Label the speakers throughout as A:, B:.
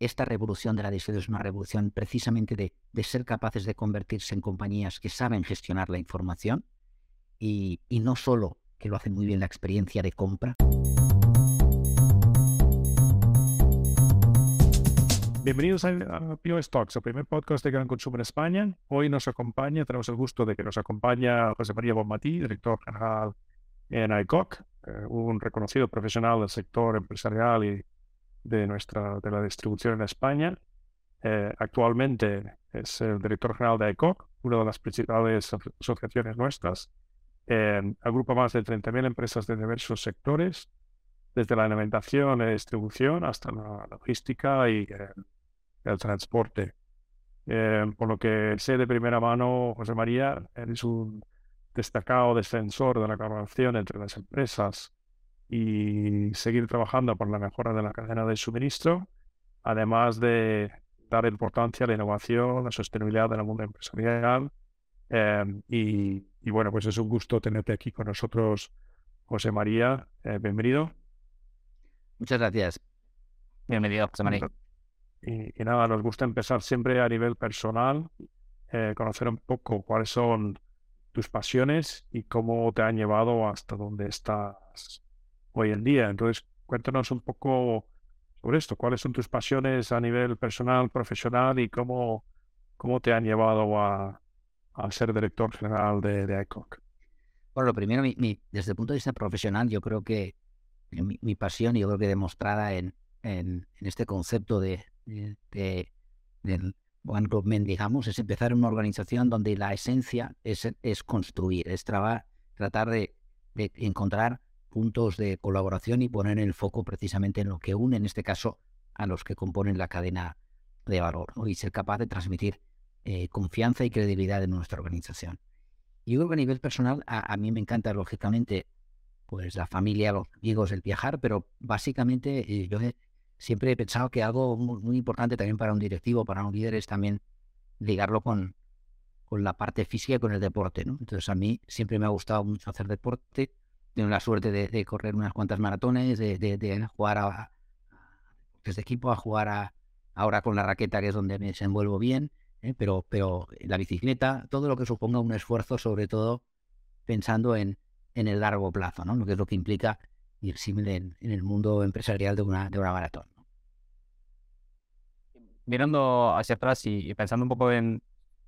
A: esta revolución de la distribución es una revolución precisamente de, ser capaces de convertirse en compañías que saben gestionar la información y, no solo que lo hacen muy bien la experiencia de compra.
B: Bienvenidos a, POS Talks, el primer podcast de gran consumo en España. Hoy nos acompaña, tenemos el gusto de que nos acompaña José María Bonmatí, director general en ICOC, eh, un reconocido profesional del sector empresarial y de, nuestra, de la distribución en España. Eh, actualmente es el director general de ICOC, una de las principales asociaciones nuestras. Eh, agrupa más de 30.000 empresas de diversos sectores, desde la alimentación y distribución hasta la logística y eh, el transporte. por lo que sé de primera mano, José María, eres un destacado defensor de la colaboración entre las empresas y seguir trabajando por la mejora de la cadena de suministro, además de dar importancia a la innovación, la sostenibilidad del mundo empresarial. Em, y, bueno, pues es un gusto tenerte aquí con nosotros, José María. Eh, bienvenido.
A: Muchas gracias. Bienvenido, José María.
B: Y, nada, nos gusta empezar siempre a nivel personal, eh, conocer un poco cuáles son tus pasiones y cómo te han llevado hasta donde estás hoy en día. Entonces, cuéntanos un poco sobre esto. ¿Cuáles son tus pasiones a nivel personal, profesional y cómo, cómo te han llevado a, a ser director general de, de ICOC?
A: Bueno, lo primero, desde el punto de vista profesional, yo creo que mi, pasión, y yo creo que demostrada en, en, este concepto de, de, del One Government, digamos, es empezar en una organización donde la esencia es, es construir, es tratar de, de encontrar puntos de colaboración y poner el foco precisamente en lo que une, en este caso, a los que componen la cadena de valor y ser capaz de transmitir eh, confianza y credibilidad en nuestra organización. Y yo creo que a nivel personal, a, mí me encanta, lógicamente, pues la familia, los amigos, el viajar, pero básicamente eh, yo siempre he pensado que algo muy, importante también para un directivo, para un líder, es también ligarlo con, con la parte física y con el deporte. ¿no? Entonces a mí siempre me ha gustado mucho hacer deporte, tengo la suerte de, correr unas cuantas maratones, de, jugar a, desde equipo, a jugar a, ahora con la raqueta, que es donde me desenvuelvo bien, ¿eh? pero, pero la bicicleta, todo lo que suponga un esfuerzo, sobre todo pensando en, en el largo plazo, ¿no? lo que es lo que implica ir en, en el mundo empresarial de una, de una maratón.
C: Mirando hacia atrás y, pensando un poco en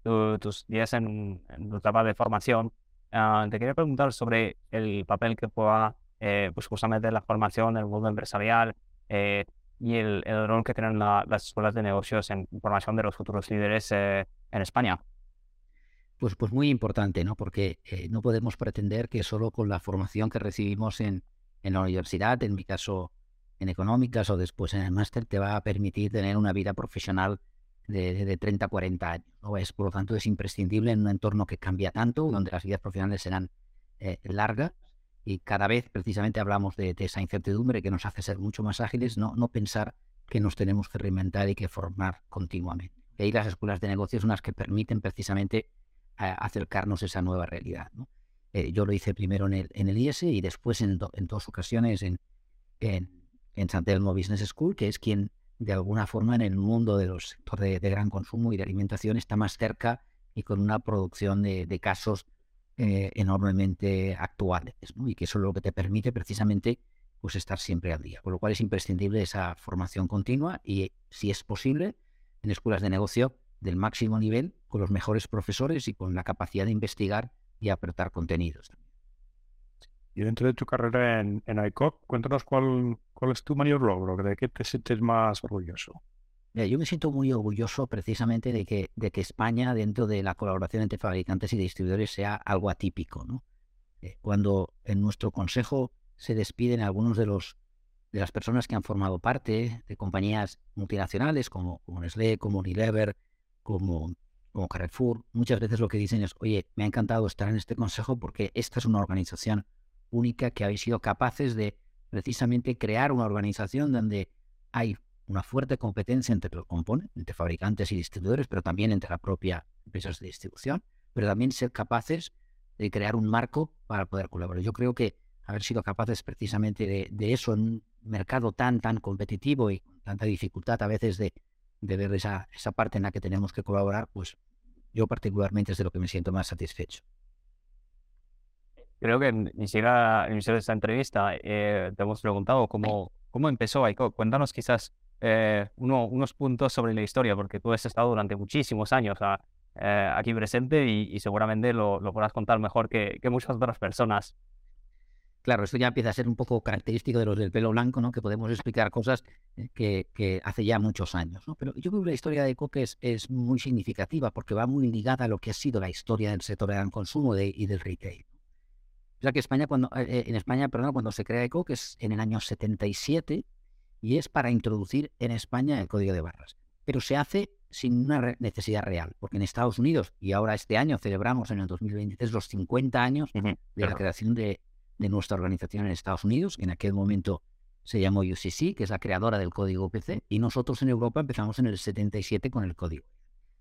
C: tus días en, en tu etapa de formación, Ah, te quería preguntar sobre el papel que juega eh, pues justamente la formación del mundo empresarial eh, y el, rol que tienen las escuelas de negocios en formación de los futuros líderes eh, en España.
A: Pues, pues muy importante, ¿no? Porque no podemos pretender que solo con la formación que recibimos en, en la universidad, en mi caso en económicas o después en el máster, te va a permitir tener una vida profesional de, de 30 a 40 años. ¿no? Es, por lo tanto, es imprescindible en un entorno que cambia tanto, donde las vidas profesionales serán eh, largas y cada vez precisamente hablamos de, esa incertidumbre que nos hace ser mucho más ágiles, no, no pensar que nos tenemos que reinventar y que formar continuamente. Y ahí las escuelas de negocios son las que permiten precisamente acercarnos a esa nueva realidad. ¿no? Eh, yo lo hice primero en el, en IES y después en, en dos ocasiones en, en, en San Telmo Business School, que es quien de alguna forma en el mundo de los sectores de, gran consumo y de alimentación está más cerca y con una producción de, casos eh, enormemente actuales, y que eso es lo que te permite precisamente pues estar siempre al día. Con lo cual es imprescindible esa formación continua y, si es posible, en escuelas de negocio del máximo nivel, con los mejores profesores y con la capacidad de investigar y apretar contenidos.
B: Y dentro de tu carrera en, en ICOP, cuéntanos cuál, cuál es tu mayor logro, de qué te sientes más orgulloso.
A: yo me siento muy orgulloso precisamente de que, de que España, dentro de la colaboración entre fabricantes y distribuidores, sea algo atípico. ¿no? Eh, cuando en nuestro consejo se despiden algunos de los de las personas que han formado parte de compañías multinacionales como, como Nestlé, como Unilever, como, como Carrefour, muchas veces lo que dicen es, oye, me ha encantado estar en este consejo porque esta es una organización única que habéis sido capaces de precisamente crear una organización donde hay una fuerte competencia entre los componentes, entre fabricantes y distribuidores, pero también entre la propia empresas de distribución, pero también ser capaces de crear un marco para poder colaborar. Yo creo que haber sido capaces precisamente de, eso en un mercado tan, tan competitivo y tanta dificultad a veces de, de ver esa, esa parte en la que tenemos que colaborar, pues yo particularmente es de lo que me siento más satisfecho.
C: Creo que ni siquiera al inicio de esta entrevista eh, te hemos preguntado cómo, cómo empezó ICO. Cuéntanos quizás eh, uno, unos puntos sobre la historia, porque tú has estado durante muchísimos años eh, aquí presente y, seguramente lo, lo, podrás contar mejor que, muchas otras personas.
A: Claro, esto ya empieza a ser un poco característico de los del pelo blanco, ¿no? Que podemos explicar cosas que, hace ya muchos años, ¿no? Pero yo creo que la historia de Coque es, muy significativa porque va muy ligada a lo que ha sido la historia del sector del consumo y del retail. O sea que España, cuando, eh, en España, perdón, cuando se crea ECO, que es en el año 77, y es para introducir en España el código de barras. Pero se hace sin una necesidad real, porque en Estados Unidos, y ahora este año celebramos en el 2023 los 50 años de la creación de, de nuestra organización en Estados Unidos, que en aquel momento se llamó UCC, que es la creadora del código PC, y nosotros en Europa empezamos en el 77 con el código.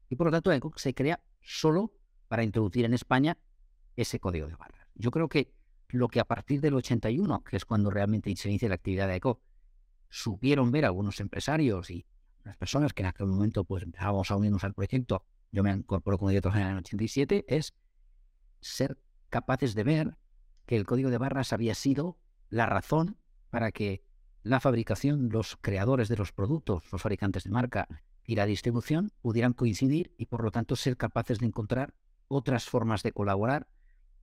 A: Y por lo tanto, ECO se crea solo para introducir en España ese código de barras. Yo creo que lo que a partir del 81, que es cuando realmente se inicia la actividad de ECO, supieron ver algunos empresarios y las personas que en aquel momento pues empezábamos a unirnos al proyecto, yo me incorporo como director general en el 87, es ser capaces de ver que el código de barras había sido la razón para que la fabricación, los creadores de los productos, los fabricantes de marca y la distribución pudieran coincidir y por lo tanto ser capaces de encontrar otras formas de colaborar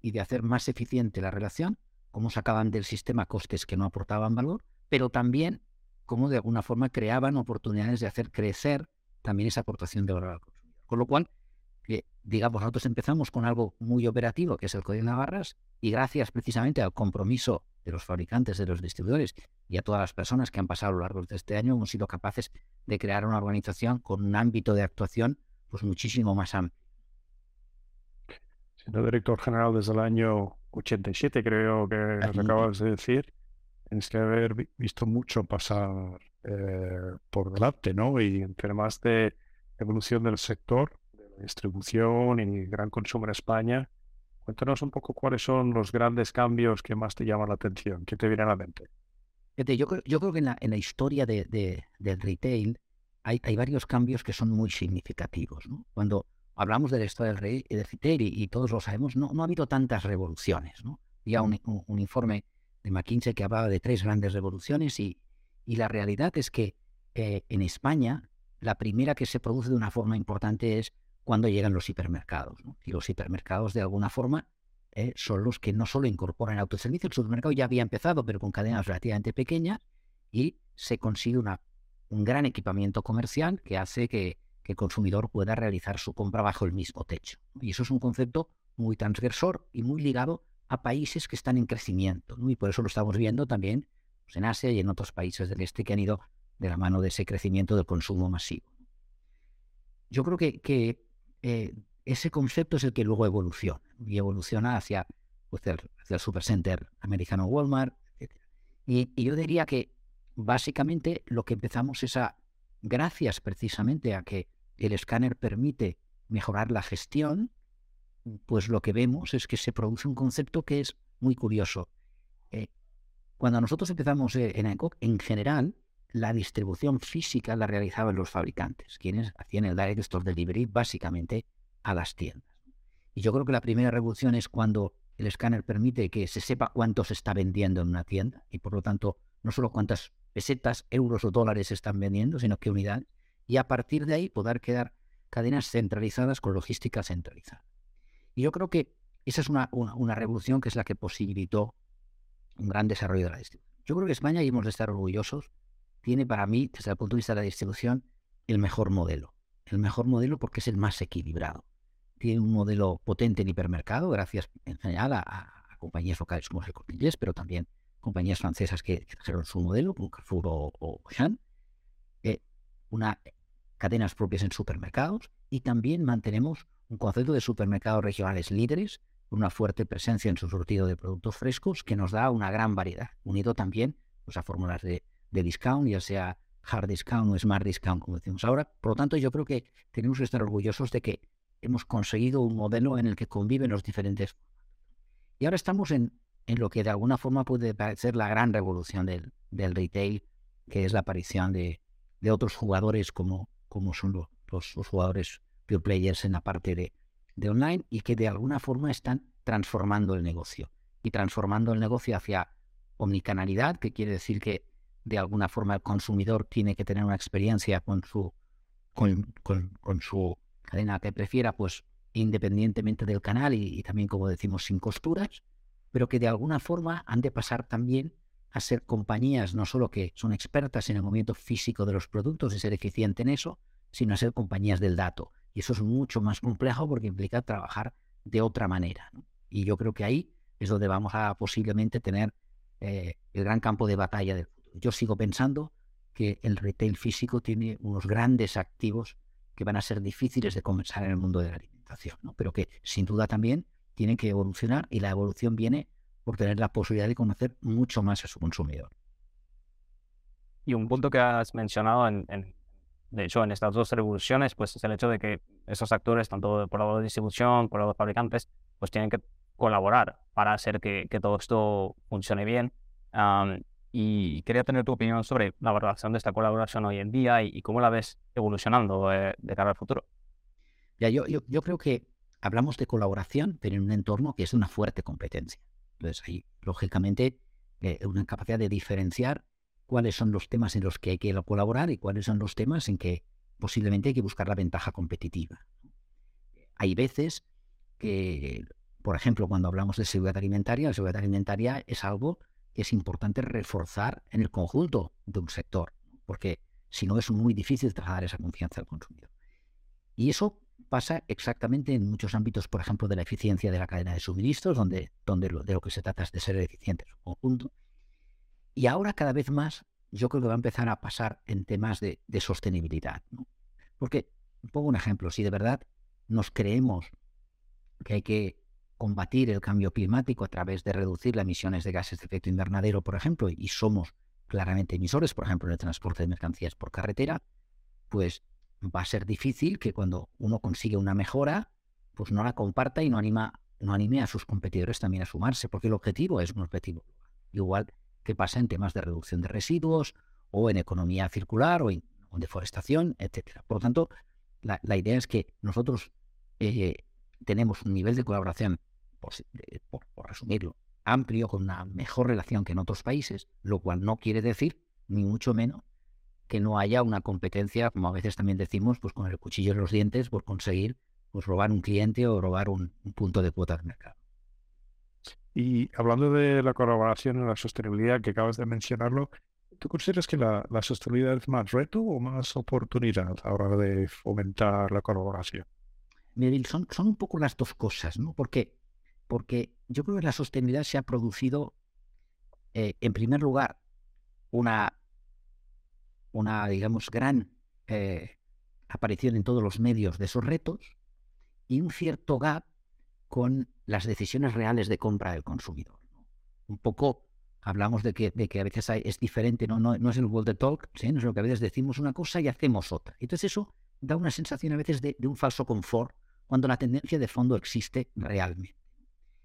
A: y de hacer más eficiente la relación, cómo sacaban del sistema costes que no aportaban valor, pero también cómo de alguna forma creaban oportunidades de hacer crecer también esa aportación de valor al consumidor. Con lo cual, digamos, nosotros empezamos con algo muy operativo, que es el código de Navarras, y gracias precisamente al compromiso de los fabricantes, de los distribuidores y a todas las personas que han pasado a lo largo de este año, hemos sido capaces de crear una organización con un ámbito de actuación pues muchísimo más amplio.
B: Siendo director general desde el año 87, creo que nos acabas de decir, tienes que haber visto mucho pasar eh, por delante, ¿no? Y en temas de evolución del sector, distribución y gran consumo en España. Cuéntanos un poco cuáles son los grandes cambios que más te llaman la atención, que te vienen a la mente.
A: Yo, yo creo que en la, en la historia de, del retail hay, hay, varios cambios que son muy significativos. Cuando hablamos de la historia del, retail, y, todos lo sabemos, no, no ha habido tantas revoluciones. ¿no? Había un, un, informe de McKinsey que hablaba de tres grandes revoluciones y, y la realidad es que eh, en España la primera que se produce de una forma importante es cuando llegan los hipermercados. Y los hipermercados, de alguna forma, eh, son los que no solo incorporan autoservicio, el supermercado ya había empezado, pero con cadenas relativamente pequeñas, y se consigue una, un gran equipamiento comercial que hace que, el consumidor pueda realizar su compra bajo el mismo techo. Y eso es un concepto muy transgresor y muy ligado a países que están en crecimiento. Y por eso lo estamos viendo también pues, en Asia y en otros países del este que han ido de la mano de ese crecimiento del consumo masivo. Yo creo que, que eh, ese concepto es el que luego evoluciona y evoluciona hacia, pues, el, hacia el supercenter americano Walmart, etc. Y, yo diría que básicamente lo que empezamos es a, gracias precisamente a que el escáner permite mejorar la gestión, pues lo que vemos es que se produce un concepto que es muy curioso. Eh, cuando nosotros empezamos eh, en ENCOC, en general, la distribución física la realizaban los fabricantes, quienes hacían el direct store delivery básicamente a las tiendas. Y yo creo que la primera revolución es cuando el escáner permite que se sepa cuánto se está vendiendo en una tienda y por lo tanto no solo cuántas pesetas, euros o dólares se están vendiendo, sino qué unidades. Y a partir de ahí poder quedar cadenas centralizadas con logística centralizada. Y yo creo que esa es una, una revolución que es la que posibilitó un gran desarrollo de la distribución. Yo creo que España, y hemos de estar orgullosos, tiene para mí, desde el punto de vista de la distribución, el mejor modelo. El mejor modelo porque es el más equilibrado. Tiene un modelo potente en hipermercado, gracias en general a, compañías locales como el Corte pero también compañías francesas que trajeron su modelo, como Carrefour o, o eh, una, cadenas propias en supermercados y también mantenemos un concepto de supermercados regionales líderes, una fuerte presencia en su surtido de productos frescos que nos da una gran variedad, unido también pues, a fórmulas de de discount, ya sea hard discount o smart discount, como decimos ahora. Por lo tanto, yo creo que tenemos que estar orgullosos de que hemos conseguido un modelo en el que conviven los diferentes. Y ahora estamos en, en lo que de alguna forma puede parecer la gran revolución del, del retail, que es la aparición de, de otros jugadores como, como son los, los, jugadores pure players en la parte de, de online y que de alguna forma están transformando el negocio. Y transformando el negocio hacia omnicanalidad, que quiere decir que de alguna forma el consumidor tiene que tener una experiencia con su, con, con, su cadena que prefiera, pues independientemente del canal y, también, como decimos, sin costuras, pero que de alguna forma han de pasar también a ser compañías no solo que son expertas en el movimiento físico de los productos y ser eficiente en eso, sino a ser compañías del dato. Y eso es mucho más complejo porque implica trabajar de otra manera. Y yo creo que ahí es donde vamos a posiblemente tener eh, el gran campo de batalla del futuro. Yo sigo pensando que el retail físico tiene unos grandes activos que van a ser difíciles de comenzar en el mundo de la alimentación, pero que sin duda también tienen que evolucionar y la evolución viene por tener la posibilidad de conocer mucho más a su consumidor.
C: Y un punto que has mencionado, en, de hecho, en estas dos revoluciones, pues es el hecho de que esos actores, tanto por lado de distribución, por lado de fabricantes, pues tienen que colaborar para hacer que, todo esto funcione bien. y quería tener tu opinión sobre la valoración de esta colaboración hoy en día y, cómo la ves evolucionando eh, de cara al futuro.
A: Ya, yo, yo, yo, creo que hablamos de colaboración, pero en un entorno que es una fuerte competencia. Entonces, hay, lógicamente, eh, una capacidad de diferenciar cuáles son los temas en los que hay que colaborar y cuáles son los temas en que posiblemente hay que buscar la ventaja competitiva. Hay veces que por ejemplo, cuando hablamos de seguridad alimentaria, la seguridad alimentaria es algo que es importante reforzar en el conjunto de un sector, porque si no es muy difícil trasladar esa confianza al consumidor. Y eso pasa exactamente en muchos ámbitos, por ejemplo, de la eficiencia de la cadena de suministros, donde, donde de lo que se trata es de ser eficiente en su conjunto. Y ahora cada vez más yo creo que va a empezar a pasar en temas de, sostenibilidad. Porque, pongo un ejemplo, si de verdad nos creemos que hay que combatir el cambio climático a través de reducir las emisiones de gases de efecto invernadero, por ejemplo, y somos claramente emisores, por ejemplo, en el transporte de mercancías por carretera, pues va a ser difícil que cuando uno consigue una mejora, pues no la comparta y no anima, no anime a sus competidores también a sumarse, porque el objetivo es un objetivo igual que pasa en temas de reducción de residuos o en economía circular o en, deforestación, etcétera. Por lo tanto, la, idea es que nosotros eh, tenemos un nivel de colaboración, por, resumirlo, amplio, con una mejor relación que en otros países, lo cual no quiere decir, ni mucho menos, que no haya una competencia, como a veces también decimos, pues con el cuchillo en los dientes por conseguir pues, robar un cliente o robar un, punto de cuota de mercado.
B: Y hablando de la colaboración en la sostenibilidad que acabas de mencionarlo, ¿tú consideras que la, la sostenibilidad es más reto o más oportunidad a la hora de fomentar la colaboración?
A: son, son un poco las dos cosas, ¿no? ¿Por qué? Porque yo creo que la sostenibilidad se ha producido, eh, en primer lugar, una, una digamos, gran eh, aparición en todos los medios de esos retos y un cierto gap con las decisiones reales de compra del consumidor. Un poco hablamos de que, de que a veces es diferente, ¿no? No, no es el world talk, ¿sí? no es lo que a veces decimos una cosa y hacemos otra. Entonces eso da una sensación a veces de un falso confort cuando la tendencia de fondo existe realmente.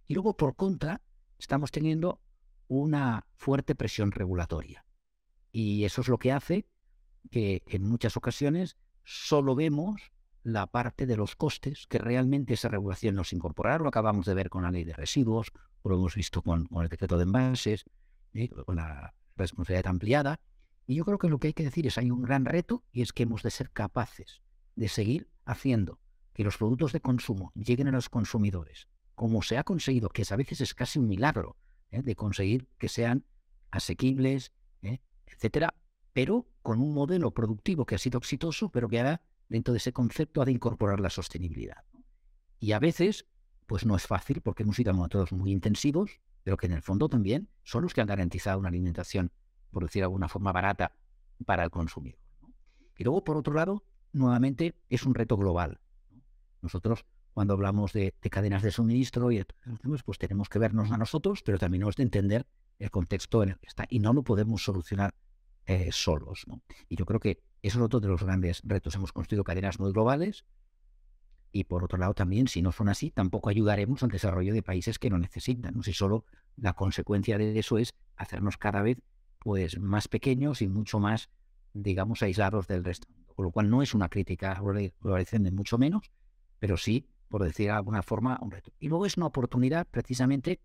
A: Y luego, por contra, estamos teniendo una fuerte presión regulatoria. Y eso es lo que hace que en muchas ocasiones solo vemos la parte de los costes que realmente esa regulación nos incorporará. Lo acabamos de ver con la ley de residuos, lo hemos visto con, el decreto de envases, ¿eh? con la responsabilidad ampliada. Y yo creo que lo que hay que decir es hay un gran reto y es que hemos de ser capaces de seguir haciendo que los productos de consumo lleguen a los consumidores, como se ha conseguido, que a veces es casi un milagro, ¿eh? de conseguir que sean asequibles, ¿eh? etcétera, pero con un modelo productivo que ha sido exitoso, pero que ahora dentro de ese concepto ha de incorporar la sostenibilidad. Y a veces, pues no es fácil porque hemos sido todos muy intensivos, pero que en el fondo también son los que han garantizado una alimentación, por decir de alguna forma, barata para el consumidor. Y luego, por otro lado, nuevamente es un reto global. Nosotros, cuando hablamos de, cadenas de suministro, y pues tenemos que vernos a nosotros, pero también hemos de entender el contexto en el que está y no lo podemos solucionar eh, solos. Y yo creo que eso es otro de los grandes retos. Hemos construido cadenas muy globales y por otro lado también, si no son así, tampoco ayudaremos al desarrollo de países que lo necesitan. ¿no? Si solo la consecuencia de eso es hacernos cada vez pues, más pequeños y mucho más digamos, aislados del resto. Con lo cual no es una crítica globalización, de mucho menos, pero sí, por decir de alguna forma, un reto. Y luego es una oportunidad precisamente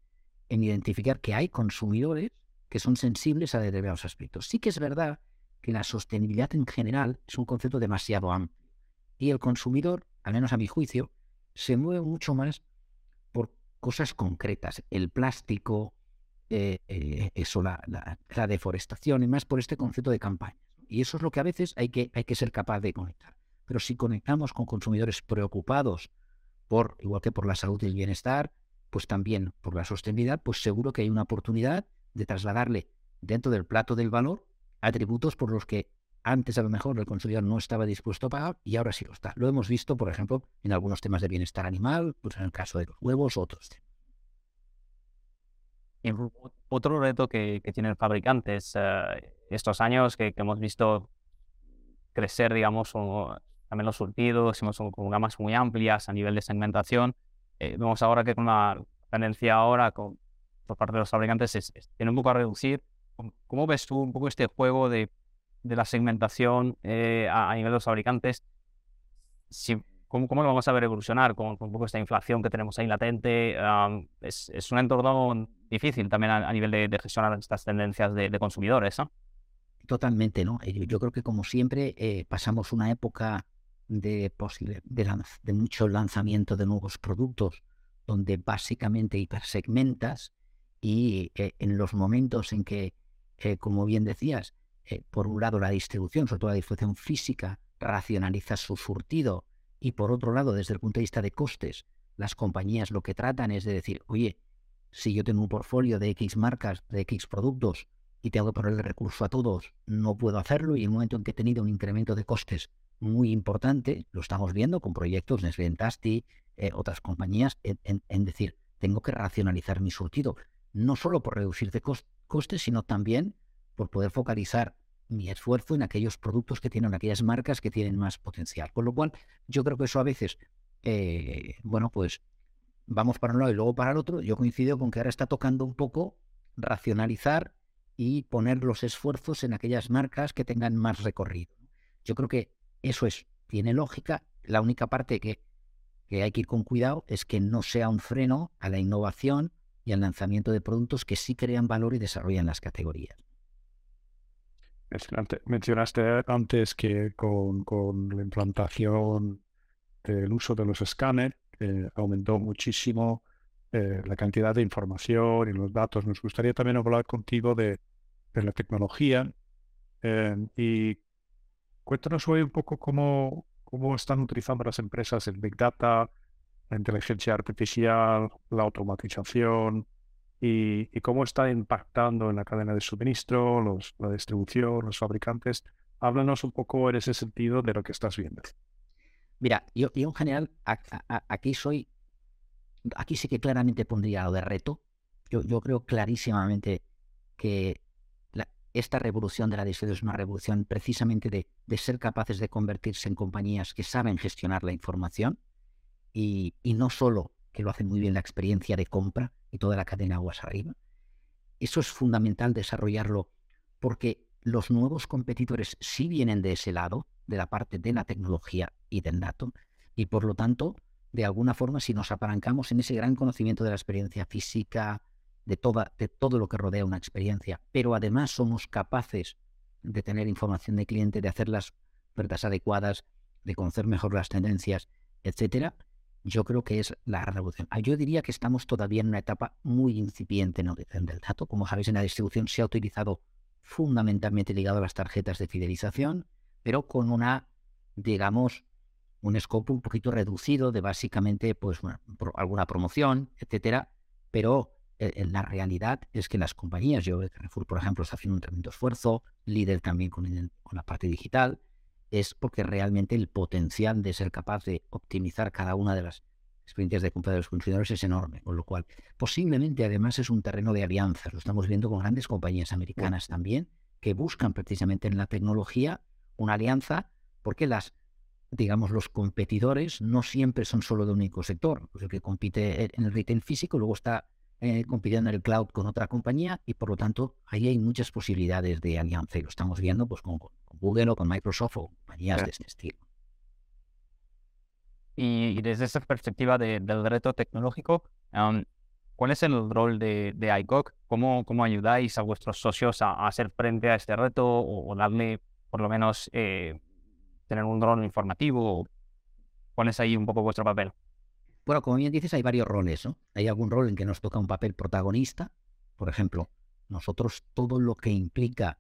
A: en identificar que hay consumidores que son sensibles a determinados aspectos. Sí que es verdad que la sostenibilidad en general es un concepto demasiado amplio y el consumidor, al menos a mi juicio, se mueve mucho más por cosas concretas. El plástico, eh, eh, eso, la, la, deforestación y más por este concepto de campaña. Y eso es lo que a veces hay que, hay que ser capaz de conectar. Pero si conectamos con consumidores preocupados por, igual que por la salud y el bienestar, pues también por la sostenibilidad, pues seguro que hay una oportunidad de trasladarle dentro del plato del valor atributos por los que antes a lo mejor el consumidor no estaba dispuesto a pagar y ahora sí lo está. Lo hemos visto, por ejemplo, en algunos temas de bienestar animal, pues en el caso de los huevos, otros
C: Otro reto que, tienen fabricantes eh, estos años que, hemos visto crecer, digamos, también los surtidos, hemos con gamas muy amplias a nivel de segmentación. Eh, vemos ahora que con la tendencia ahora con, por parte de los fabricantes es, tiene un poco a reducir. ¿Cómo ves tú un poco este juego de de la segmentación eh, a, nivel de los fabricantes, si, ¿cómo, ¿cómo, lo vamos a ver evolucionar con, un poco esta inflación que tenemos ahí latente? es, es, un entorno difícil también a, nivel de, gestionar estas tendencias de, consumidores, ¿no?
A: Totalmente, ¿no? Yo, creo que como siempre eh, pasamos una época de, posible, de, mucho lanzamiento de nuevos productos donde básicamente hipersegmentas y eh, en los momentos en que, como bien decías, eh, por un lado, la distribución, sobre todo la distribución física, racionaliza su surtido y por otro lado, desde el punto de vista de costes, las compañías lo que tratan es de decir, oye, si yo tengo un portfolio de X marcas, de X productos y tengo que ponerle recurso a todos, no puedo hacerlo y en el momento en que he tenido un incremento de costes muy importante, lo estamos viendo con proyectos Nestlé Tasti, eh, otras compañías, en, decir, tengo que racionalizar mi surtido, no solo por reducir de costes, sino también por poder focalizar mi esfuerzo en aquellos productos que tienen, aquellas marcas que tienen más potencial. Con lo cual, yo creo que eso a veces, eh, bueno, pues vamos para un lado y luego para el otro. Yo coincido con que ahora está tocando un poco racionalizar y poner los esfuerzos en aquellas marcas que tengan más recorrido. Yo creo que eso es, tiene lógica. La única parte que, que hay que ir con cuidado es que no sea un freno a la innovación y al lanzamiento de productos que sí crean valor y desarrollan las categorías.
B: Mencionaste antes que con, la implantación del uso de los escáneres aumentó muchísimo eh, la cantidad de información y los datos. Nos gustaría también hablar contigo de, la tecnología eh, y cuéntanos hoy un poco cómo, cómo están utilizando las empresas el Big Data, la inteligencia artificial, la automatización, y, cómo está impactando en la cadena de suministro, los, la distribución, los fabricantes. Háblanos un poco en ese sentido de lo que estás viendo.
A: Mira, yo, en general aquí soy, aquí sí que claramente pondría lo de reto. Yo, yo creo clarísimamente que esta revolución de la distribución es una revolución precisamente de, de, ser capaces de convertirse en compañías que saben gestionar la información y, no solo que lo hacen muy bien la experiencia de compra y toda la cadena aguas arriba. Eso es fundamental desarrollarlo porque los nuevos competidores sí vienen de ese lado, de la parte de la tecnología y del dato, y por lo tanto, de alguna forma, si nos apalancamos en ese gran conocimiento de la experiencia física, de, toda, de todo lo que rodea una experiencia, pero además somos capaces de tener información de cliente, de hacer las ofertas adecuadas, de conocer mejor las tendencias, etcétera, yo creo que es la revolución. Ah, yo diría que estamos todavía en una etapa muy incipiente en origen del dato. Como sabéis, en la distribución se ha utilizado fundamentalmente ligado a las tarjetas de fidelización, pero con una, digamos, un scope un poquito reducido de básicamente pues alguna promoción, etcétera, pero eh, la realidad es que las compañías, yo Carrefour, por ejemplo, está haciendo un tremendo esfuerzo, líder también con, con la parte digital, es porque realmente el potencial de ser capaz de optimizar cada una de las experiencias de compra de los consumidores es enorme, con lo cual posiblemente además es un terreno de alianzas, lo estamos viendo con grandes compañías americanas también, que buscan precisamente en la tecnología una alianza porque las digamos, los competidores no siempre son solo de un único sector. Pues el que compite en el retail físico, luego está eh, compitiendo en el cloud con otra compañía y por lo tanto ahí hay muchas posibilidades de alianza y lo estamos viendo pues con, Google o con Microsoft o compañías de este estilo.
C: Y, desde esa perspectiva del reto tecnológico, ¿cuál es el rol de, de ICOC? ¿Cómo, ¿Cómo ayudáis a vuestros socios a, hacer frente a este reto o, darle por lo menos eh, tener un rol informativo? ¿Cuál es ahí un poco vuestro papel?
A: Bueno, como bien dices, hay varios roles, ¿no? Hay algún rol en que nos toca un papel protagonista. Por ejemplo, nosotros todo lo que implica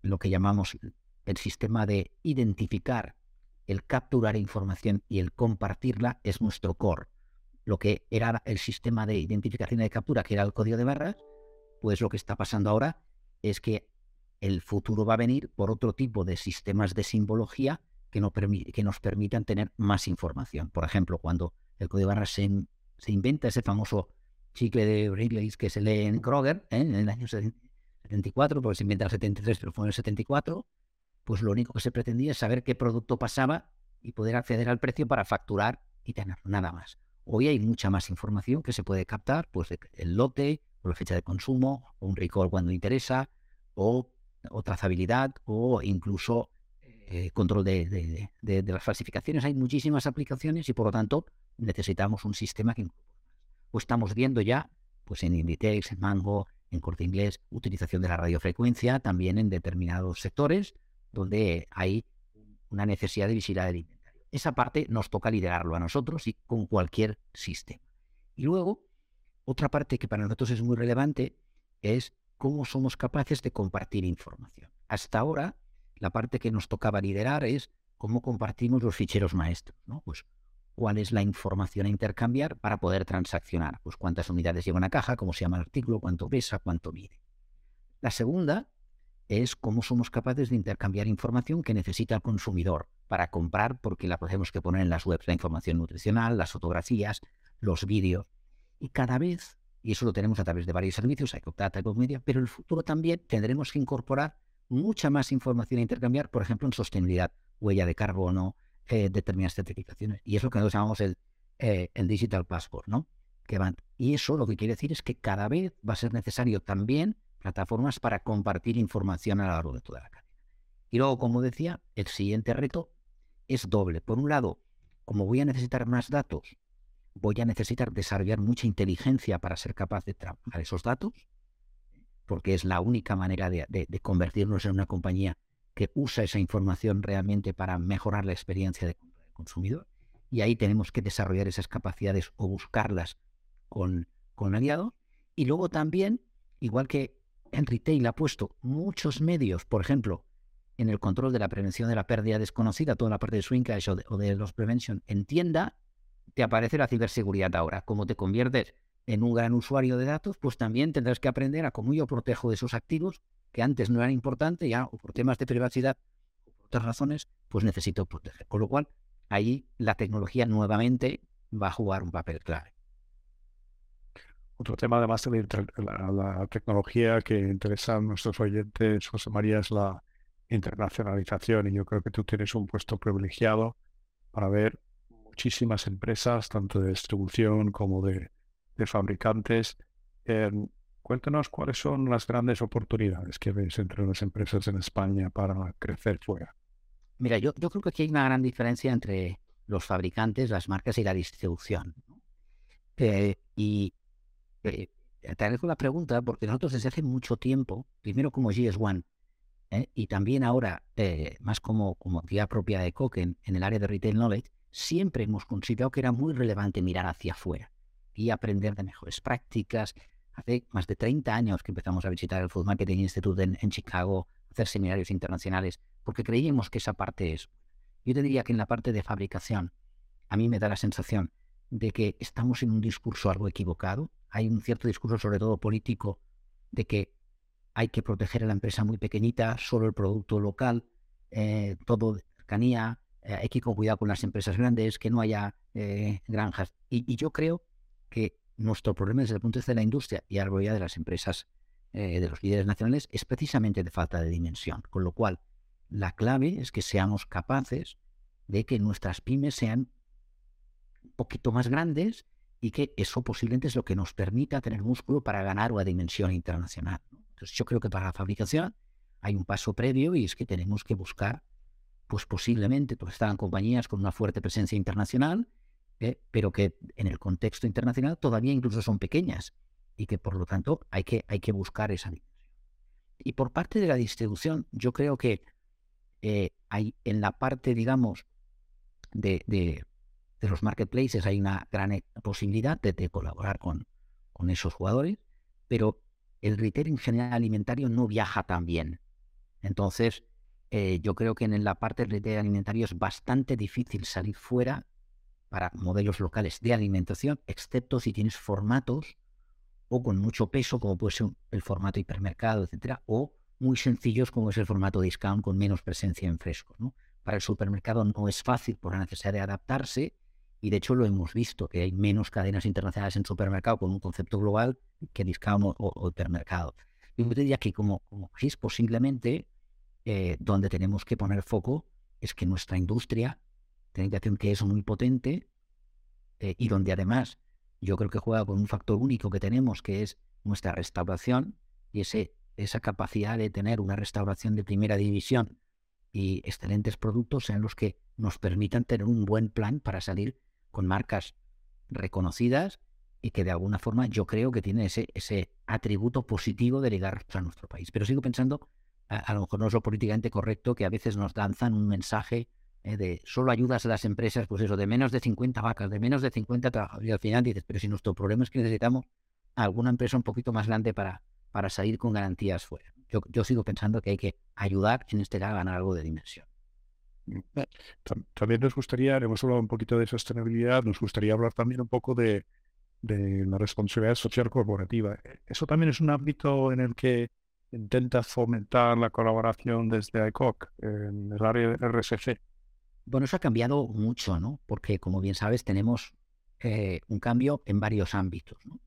A: lo que llamamos el sistema de identificar, el capturar información y el compartirla es nuestro core. Lo que era el sistema de identificación y de captura, que era el código de barras, pues lo que está pasando ahora es que el futuro va a venir por otro tipo de sistemas de simbología que, que nos permitan tener más información. Por ejemplo, cuando el código de barras se, inventa ese famoso chicle de Wrigley que se lee en Kroger ¿eh? en el año 74, porque se inventa en el 73, pero fue en el 74, pues lo único que se pretendía es saber qué producto pasaba y poder acceder al precio para facturar y tener nada más. Hoy hay mucha más información que se puede captar, pues el lote, o la fecha de consumo, o un recall cuando interesa, o, o trazabilidad, o incluso eh, control de, las falsificaciones. Hay muchísimas aplicaciones y por lo tanto necesitamos un sistema que pues estamos viendo ya pues en Inditex, en Mango, en Corte Inglés, utilización de la radiofrecuencia, también en determinados sectores donde hay una necesidad de visibilidad del inventario. Esa parte nos toca liderarlo a nosotros y con cualquier sistema. Y luego, otra parte que para nosotros es muy relevante es cómo somos capaces de compartir información. Hasta ahora, la parte que nos tocaba liderar es cómo compartimos los ficheros maestros, ¿no? Pues cuál es la información a intercambiar para poder transaccionar, pues cuántas unidades lleva una caja, cómo se llama el artículo, cuánto pesa, cuánto mide. La segunda es cómo somos capaces de intercambiar información que necesita el consumidor para comprar, porque la podemos que poner en las webs, la información nutricional, las fotografías, los vídeos. Y cada vez, y eso lo tenemos a través de varios servicios, hay hay Media, pero en el futuro también tendremos que incorporar mucha más información a intercambiar, por ejemplo, en sostenibilidad, huella de carbono, eh, determinadas certificaciones. Y es lo que nosotros llamamos el, eh, el Digital Passport, ¿no? Que van. Y eso lo que quiere decir es que cada vez va a ser necesario también plataformas para compartir información a lo largo de toda la cadena. Y luego, como decía, el siguiente reto es doble. Por un lado, como voy a necesitar más datos, voy a necesitar desarrollar mucha inteligencia para ser capaz de trabajar esos datos porque es la única manera de, convertirnos en una compañía que usa esa información realmente para mejorar la experiencia de del consumidor. Y ahí tenemos que desarrollar esas capacidades o buscarlas con, con aliados. Y luego también, igual que en retail ha puesto muchos medios, por ejemplo, en el control de la prevención de la pérdida desconocida, toda la parte de swing de, o de los prevention en tienda, te aparece la ciberseguridad ahora. ¿Cómo te conviertes en un gran usuario de datos, pues también tendrás que aprender a cómo yo protejo esos activos que antes no eran importantes, ya o por temas de privacidad o por otras razones, pues necesito proteger. Con lo cual, ahí la tecnología nuevamente va a jugar un papel clave.
B: Otro tema, además de la, tecnología que interesa nuestros oyentes, José María, es la internacionalización. Y yo creo que tú tienes un puesto privilegiado para ver muchísimas empresas, tanto de distribución como de, de fabricantes. Em, cuéntanos cuáles son las grandes oportunidades que ves entre las empresas en España para crecer fuera.
A: Mira, yo, yo creo que aquí hay una gran diferencia entre los fabricantes, las marcas y la distribución. Eh, y eh, te agradezco la pregunta porque nosotros desde hace mucho tiempo, primero como GS1 ¿eh? y también ahora eh, más como, como actividad propia de Coke en, en, el área de Retail Knowledge, siempre hemos considerado que era muy relevante mirar hacia afuera y aprender de mejores prácticas. Hace más de 30 años que empezamos a visitar el Food Marketing Institute en, Chicago, hacer seminarios internacionales, porque creíamos que esa parte es. Yo te diría que en la parte de fabricación, a mí me da la sensación de que estamos en un discurso algo equivocado. Hay un cierto discurso, sobre todo político, de que hay que proteger a la empresa muy pequeñita, solo el producto local, eh, todo de cercanía, eh, hay que ir con cuidado con las empresas grandes, que no haya eh, granjas. y, yo creo que nuestro problema desde el punto de vista de la industria y algo ya de las empresas eh, de los líderes nacionales es precisamente de falta de dimensión. Con lo cual, la clave es que seamos capaces de que nuestras pymes sean un poquito más grandes y que eso posiblemente es lo que nos permita tener músculo para ganar una dimensión internacional. Entonces yo creo que para la fabricación hay un paso previo y es que tenemos que buscar, pues posiblemente, porque están compañías con una fuerte presencia internacional, ¿eh? pero que en el contexto internacional todavía incluso son pequeñas y que por lo tanto hay que, hay que buscar esa dimensión. Y por parte de la distribución, yo creo que eh, hay en la parte, digamos, de, de, los marketplaces hay una gran eh, posibilidad de, colaborar con, con esos jugadores, pero el retail en general alimentario no viaja tan bien. Entonces, eh, yo creo que en la parte del retail alimentario es bastante difícil salir fuera para modelos locales de alimentación, excepto si tienes formatos o con mucho peso, como puede ser el formato hipermercado, etcétera, o muy sencillos, como es el formato discount con menos presencia en fresco. ¿no? Para el supermercado no es fácil por la necesidad de adaptarse, y de hecho lo hemos visto, que hay menos cadenas internacionales en supermercado con un concepto global que discount o, hipermercado. Yo diría que como, como es posiblemente eh, donde tenemos que poner foco es que nuestra industria que es muy potente eh, y donde además yo creo que juega con un factor único que tenemos, que es nuestra restauración y esa capacidad de tener una restauración de primera división y excelentes productos sean los que nos permitan tener un buen plan para salir con marcas reconocidas y que de alguna forma yo creo que tiene ese, ese atributo positivo de ligar a nuestro país. Pero sigo pensando, a, lo mejor no es lo políticamente correcto, que a veces nos lanzan un mensaje eh, de solo ayudas a las empresas, pues eso, de menos de 50 vacas, de menos de 50 trabajadores. Y al final dices, pero si nuestro problema es que necesitamos alguna empresa un poquito más grande para, para salir con garantías fuera. Yo, yo sigo pensando que hay que ayudar en este caso a ganar algo de dimensión.
B: Eh, también nos gustaría, hemos hablado un poquito de sostenibilidad, nos gustaría hablar también un poco de, de la responsabilidad social corporativa. Eh, eso también es un ámbito en el que intenta fomentar la colaboración desde ICOC en el área de RSC.
A: Bueno, eso ha cambiado mucho, ¿no? Porque, como bien sabes, tenemos eh, un cambio en varios ámbitos. ¿no?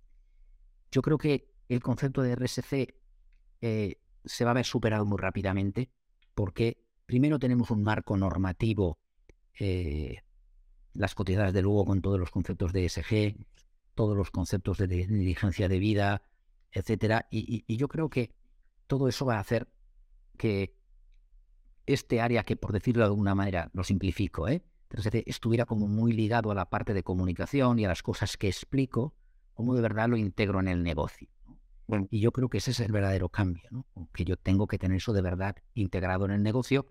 A: Yo creo que el concepto de RSC eh, se va a ver superado muy rápidamente porque primero tenemos un marco normativo, eh, las cotizas de luego con todos los conceptos de ESG, todos los conceptos de diligencia de vida, etcétera, y, yo creo que todo eso va a hacer que este área que, por decirlo de alguna manera, lo simplifico, ¿eh? estuviera como muy ligado a la parte de comunicación y a las cosas que explico, cómo de verdad lo integro en el negocio. Y yo creo que ese es el verdadero cambio, ¿no? que yo tengo que tener eso de verdad integrado en el negocio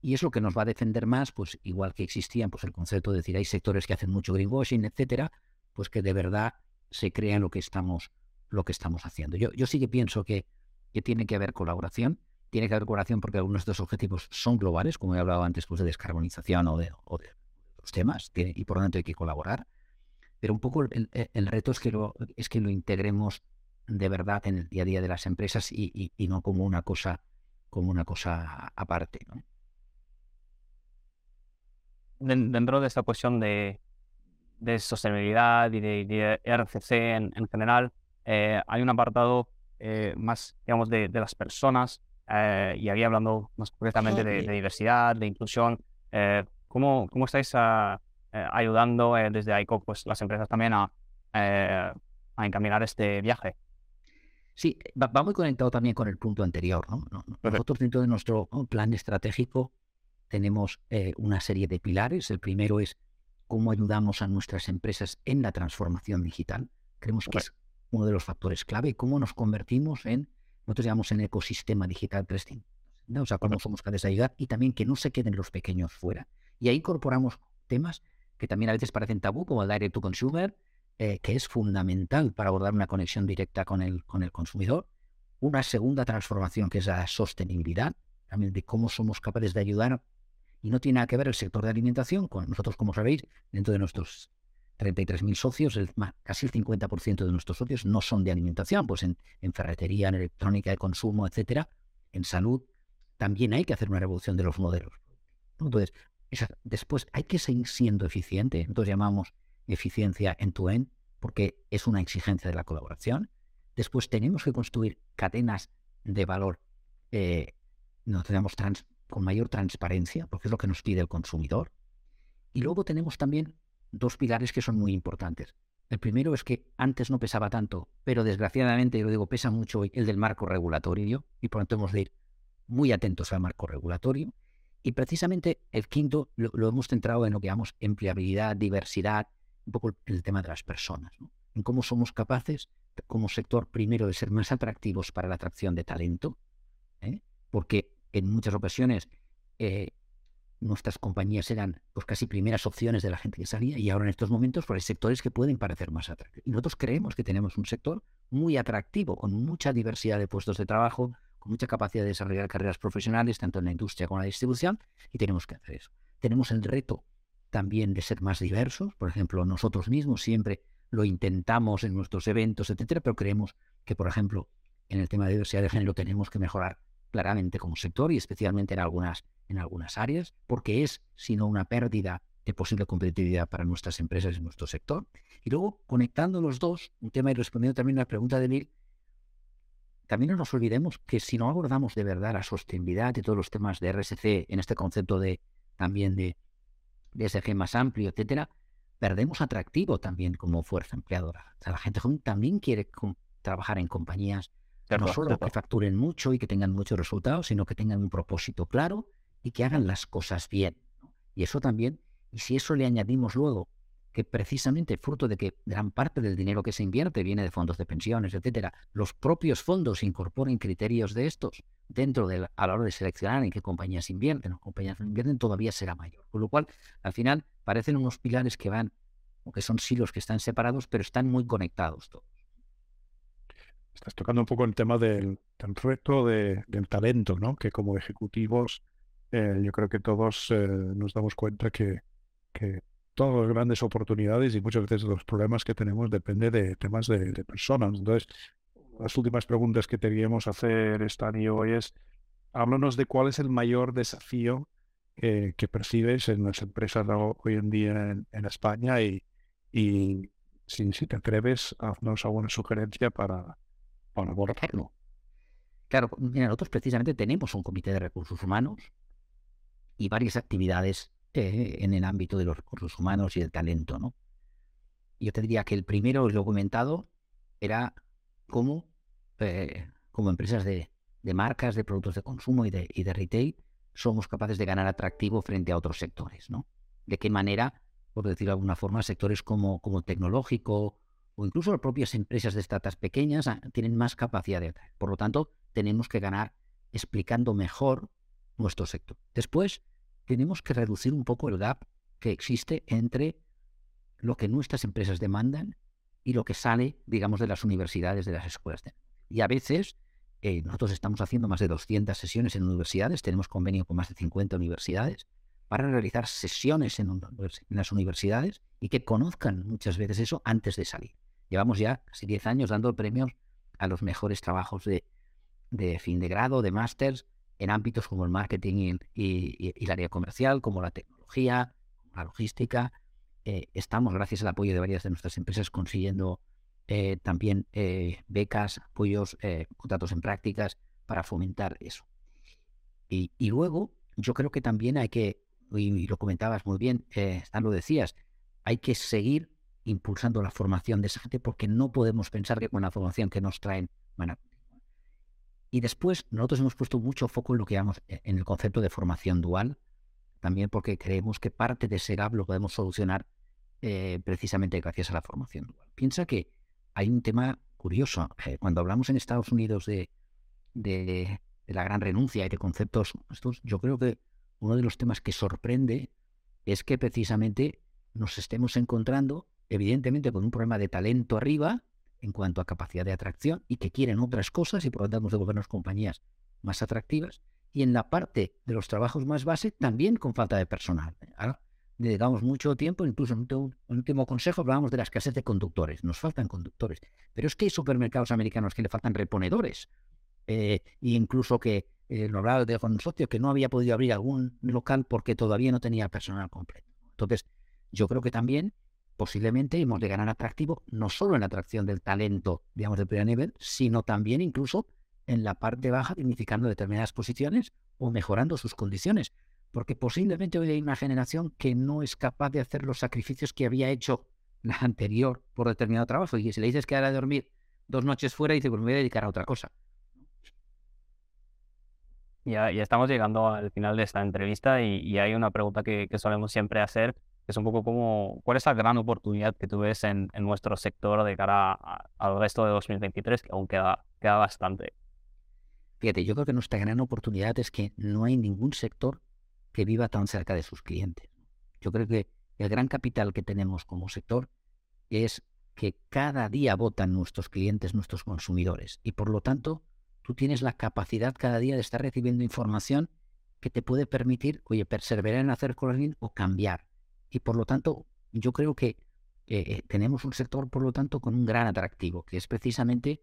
A: y es lo que nos va a defender más, pues igual que existían pues el concepto de decir hay sectores que hacen mucho greenwashing, etcétera, pues que de verdad se crea lo que estamos, lo que estamos haciendo. Yo, yo sí que pienso que, que tiene que haber colaboración, tiene que haber colaboración porque algunos de estos objetivos son globales, como he hablado antes pues, de descarbonización o de, o de los temas, y por lo tanto hay que colaborar. Pero un poco el, el, reto es que, lo, es que lo integremos de verdad en el día a día de las empresas y, y, no como una cosa como una cosa aparte.
C: Dentro de esta cuestión de, de sostenibilidad y de, RCC en, en general, eh, hay un apartado eh, más, digamos, de, de las personas eh, y había hablando más concretamente de, diversidad, de inclusión. ¿cómo, ¿Cómo estáis ah, ayudando desde ICO pues, las empresas también a, a encaminar este viaje?
A: Sí, va, muy conectado también con el punto anterior. ¿no? Nosotros dentro de nuestro plan estratégico tenemos una serie de pilares. El primero es cómo ayudamos a nuestras empresas en la transformación digital. Creemos que es uno de los factores clave, cómo nos convertimos en, nosotros llamamos en ecosistema digital 360. O sea, cómo somos capaces de ayudar y también que no se queden los pequeños fuera. Y ahí incorporamos temas que también a veces parecen tabú, como el direct to consumer, eh, que es fundamental para abordar una conexión directa con el, con el consumidor. Una segunda transformación que es la sostenibilidad, también de cómo somos capaces de ayudar y no tiene nada que ver el sector de alimentación con nosotros, como sabéis, dentro de nuestros 33.000 socios, casi el 50% de nuestros socios no son de alimentación, pues en, ferretería, en electrónica de consumo, etcétera, en salud, también hay que hacer una revolución de los modelos. Entonces, después hay que seguir siendo eficiente, entonces llamamos eficiencia en tu end, porque es una exigencia de la colaboración. Después tenemos que construir cadenas de valor, eh, no tenemos trans, con mayor transparencia, porque es lo que nos pide el consumidor. Y luego tenemos también dos pilares que son muy importantes. El primero es que antes no pesaba tanto, pero desgraciadamente, yo digo, pesa mucho el del marco regulatorio y por lo tanto hemos de ir muy atentos al marco regulatorio. Y precisamente el quinto lo, hemos centrado en lo que llamamos empleabilidad, diversidad, un poco el tema de las personas, en cómo somos capaces como sector primero de ser más atractivos para la atracción de talento, ¿eh? porque en muchas ocasiones eh, nuestras compañías eran pues, casi primeras opciones de la gente que salía y ahora en estos momentos pues, hay sectores que pueden parecer más atractivos. Y nosotros creemos que tenemos un sector muy atractivo, con mucha diversidad de puestos de trabajo, con mucha capacidad de desarrollar carreras profesionales, tanto en la industria como en la distribución, y tenemos que hacer eso. Tenemos el reto también de ser más diversos, por ejemplo, nosotros mismos siempre lo intentamos en nuestros eventos, etcétera, pero creemos que, por ejemplo, en el tema de diversidad de género tenemos que mejorar claramente como sector y especialmente en algunas, en algunas áreas, porque es, sino una pérdida de posible competitividad para nuestras empresas y nuestro sector. Y luego, conectando los dos, un tema y respondiendo también a la pregunta de Bill, también no nos olvidemos que si no abordamos de verdad la sostenibilidad y todos los temas de RSC en este concepto de también de, de SG más amplio, etcétera, perdemos atractivo también como fuerza empleadora. O sea, la gente joven también quiere trabajar en compañías no solo que facturen mucho y que tengan muchos resultados, sino que tengan un propósito claro y que hagan las cosas bien. Y eso también, y si eso le añadimos luego que precisamente fruto de que gran parte del dinero que se invierte viene de fondos de pensiones, etcétera, los propios fondos incorporen criterios de estos dentro de a la hora de seleccionar en qué compañías invierten o compañías no invierten, todavía será mayor. Con lo cual, al final, parecen unos pilares que van, o que son silos que están separados, pero están muy conectados todos.
B: Estás tocando un poco el tema del, reto del talento, ¿no? Que como ejecutivos, eh, yo creo que todos eh, nos damos cuenta que, que todas las grandes oportunidades y muchas veces los problemas que tenemos depende de temas de, personas. Entonces, las últimas preguntas que queríamos hacer, Stan y hoy es, háblanos de cuál es el mayor desafío que, percibes en las empresas hoy en día en, España y, y si, si, te atreves, haznos alguna sugerencia para, para.
A: Claro, mira, nosotros precisamente tenemos un comité de recursos humanos y varias actividades eh, en el ámbito de los recursos humanos y el talento, ¿no? Yo te diría que el primero, lo comentado, era cómo, eh, como empresas de, marcas, de productos de consumo y de, de retail, somos capaces de ganar atractivo frente a otros sectores, ¿no? De qué manera, por decirlo de alguna forma, sectores como, como tecnológico o incluso las propias empresas de startups pequeñas ah, tienen más capacidad de atraer. Por lo tanto, tenemos que ganar explicando mejor nuestro sector. Después, tenemos que reducir un poco el gap que existe entre lo que nuestras empresas demandan y lo que sale, digamos, de las universidades, de las escuelas. Y a veces eh, nosotros estamos haciendo más de 200 sesiones en universidades, tenemos convenio con más de 50 universidades para realizar sesiones en, las universidades y que conozcan muchas veces eso antes de salir. Llevamos ya casi 10 años dando premios a los mejores trabajos de, fin de grado, de másters, en ámbitos como el marketing y, el área comercial, como la tecnología, la logística. Eh, estamos, gracias al apoyo de varias de nuestras empresas, consiguiendo eh, también eh, becas, apoyos, contratos en prácticas para fomentar eso. Y, luego, yo creo que también hay que, y, lo comentabas muy bien, lo decías, hay que seguir impulsando la formación de esa gente porque no podemos pensar que con la formación que nos traen van a y después nosotros hemos puesto mucho foco en lo que llamamos eh, en el concepto de formación dual, también porque creemos que parte de ese gap lo podemos solucionar eh, precisamente gracias a la formación dual. Piensa que hay un tema curioso. Eh, cuando hablamos en Estados Unidos de, de, la gran renuncia y de conceptos estos, yo creo que uno de los temas que sorprende es que precisamente nos estemos encontrando, evidentemente, con un problema de talento arriba, en cuanto a capacidad de atracción y que quieren otras cosas y por lo tanto de volvernos compañías más atractivas. Y en la parte de los trabajos más base también con falta de personal. Ahora dedicamos mucho tiempo, incluso en un último consejo hablábamos de la escasez de conductores. Nos faltan conductores. Pero es que hay supermercados americanos que le faltan reponedores. e incluso que eh, lo hablaba de con un socio que no había podido abrir algún local porque todavía no tenía personal completo. Entonces, yo creo que también posiblemente hemos de ganar atractivo no solo en la atracción del talento, digamos, de primer nivel, sino también incluso en la parte baja, dignificando determinadas posiciones o mejorando sus condiciones. Porque posiblemente hoy hay una generación que no es capaz de hacer los sacrificios que había hecho la anterior por determinado trabajo. Y si le dices que hará dormir dos noches fuera, dice, pues me voy a dedicar a otra cosa.
C: Ya, ya estamos llegando al final de esta entrevista y, hay una pregunta que, solemos siempre hacer, que es un poco como, ¿cuál es la gran oportunidad que tú ves en, nuestro sector de cara al resto de 2023, que aún queda, queda bastante?
A: Fíjate, yo creo que nuestra gran oportunidad es que no hay ningún sector que viva tan cerca de sus clientes. Yo creo que el gran capital que tenemos como sector es que cada día votan nuestros clientes, nuestros consumidores, y por lo tanto tú tienes la capacidad cada día de estar recibiendo información que te puede permitir, oye, perseverar en hacer cosas o cambiar. Y por lo tanto, yo creo que eh, tenemos un sector, por lo tanto, con un gran atractivo, que es precisamente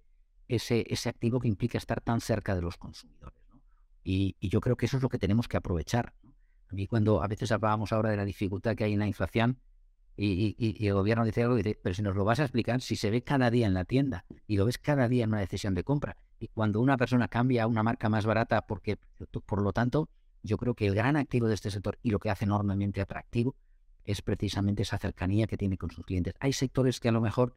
A: ese, ese activo que implica estar tan cerca de los consumidores. Y, yo creo que eso es lo que tenemos que aprovechar. A mí cuando a veces hablábamos ahora de la dificultad que hay en la inflación, y, el gobierno dice algo, dice, pero si nos lo vas a explicar, si se ve cada día en la tienda y lo ves cada día en una decisión de compra, y cuando una persona cambia a una marca más barata, porque por lo tanto, yo creo que el gran activo de este sector y lo que hace enormemente atractivo es precisamente esa cercanía que tiene con sus clientes. Hay sectores que a lo mejor,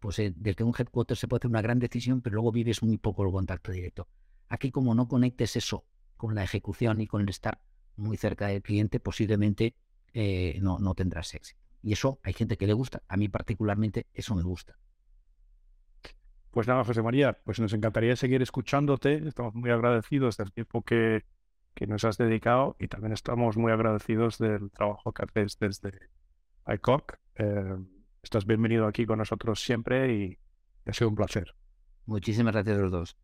A: pues eh, desde un headquarter se puede hacer una gran decisión, pero luego vives muy poco el contacto directo. Aquí como no conectes eso con la ejecución y con el estar muy cerca del cliente, posiblemente eh, no, no tendrás éxito. Y eso hay gente que le gusta. A mí particularmente eso me gusta.
B: Pues nada, José María, pues nos encantaría seguir escuchándote. Estamos muy agradecidos del tiempo que, que nos has dedicado y también estamos muy agradecidos del trabajo que haces desde ICOC. Eh, estás bienvenido aquí con nosotros siempre y ha sido un placer.
A: Muchísimas gracias a los dos.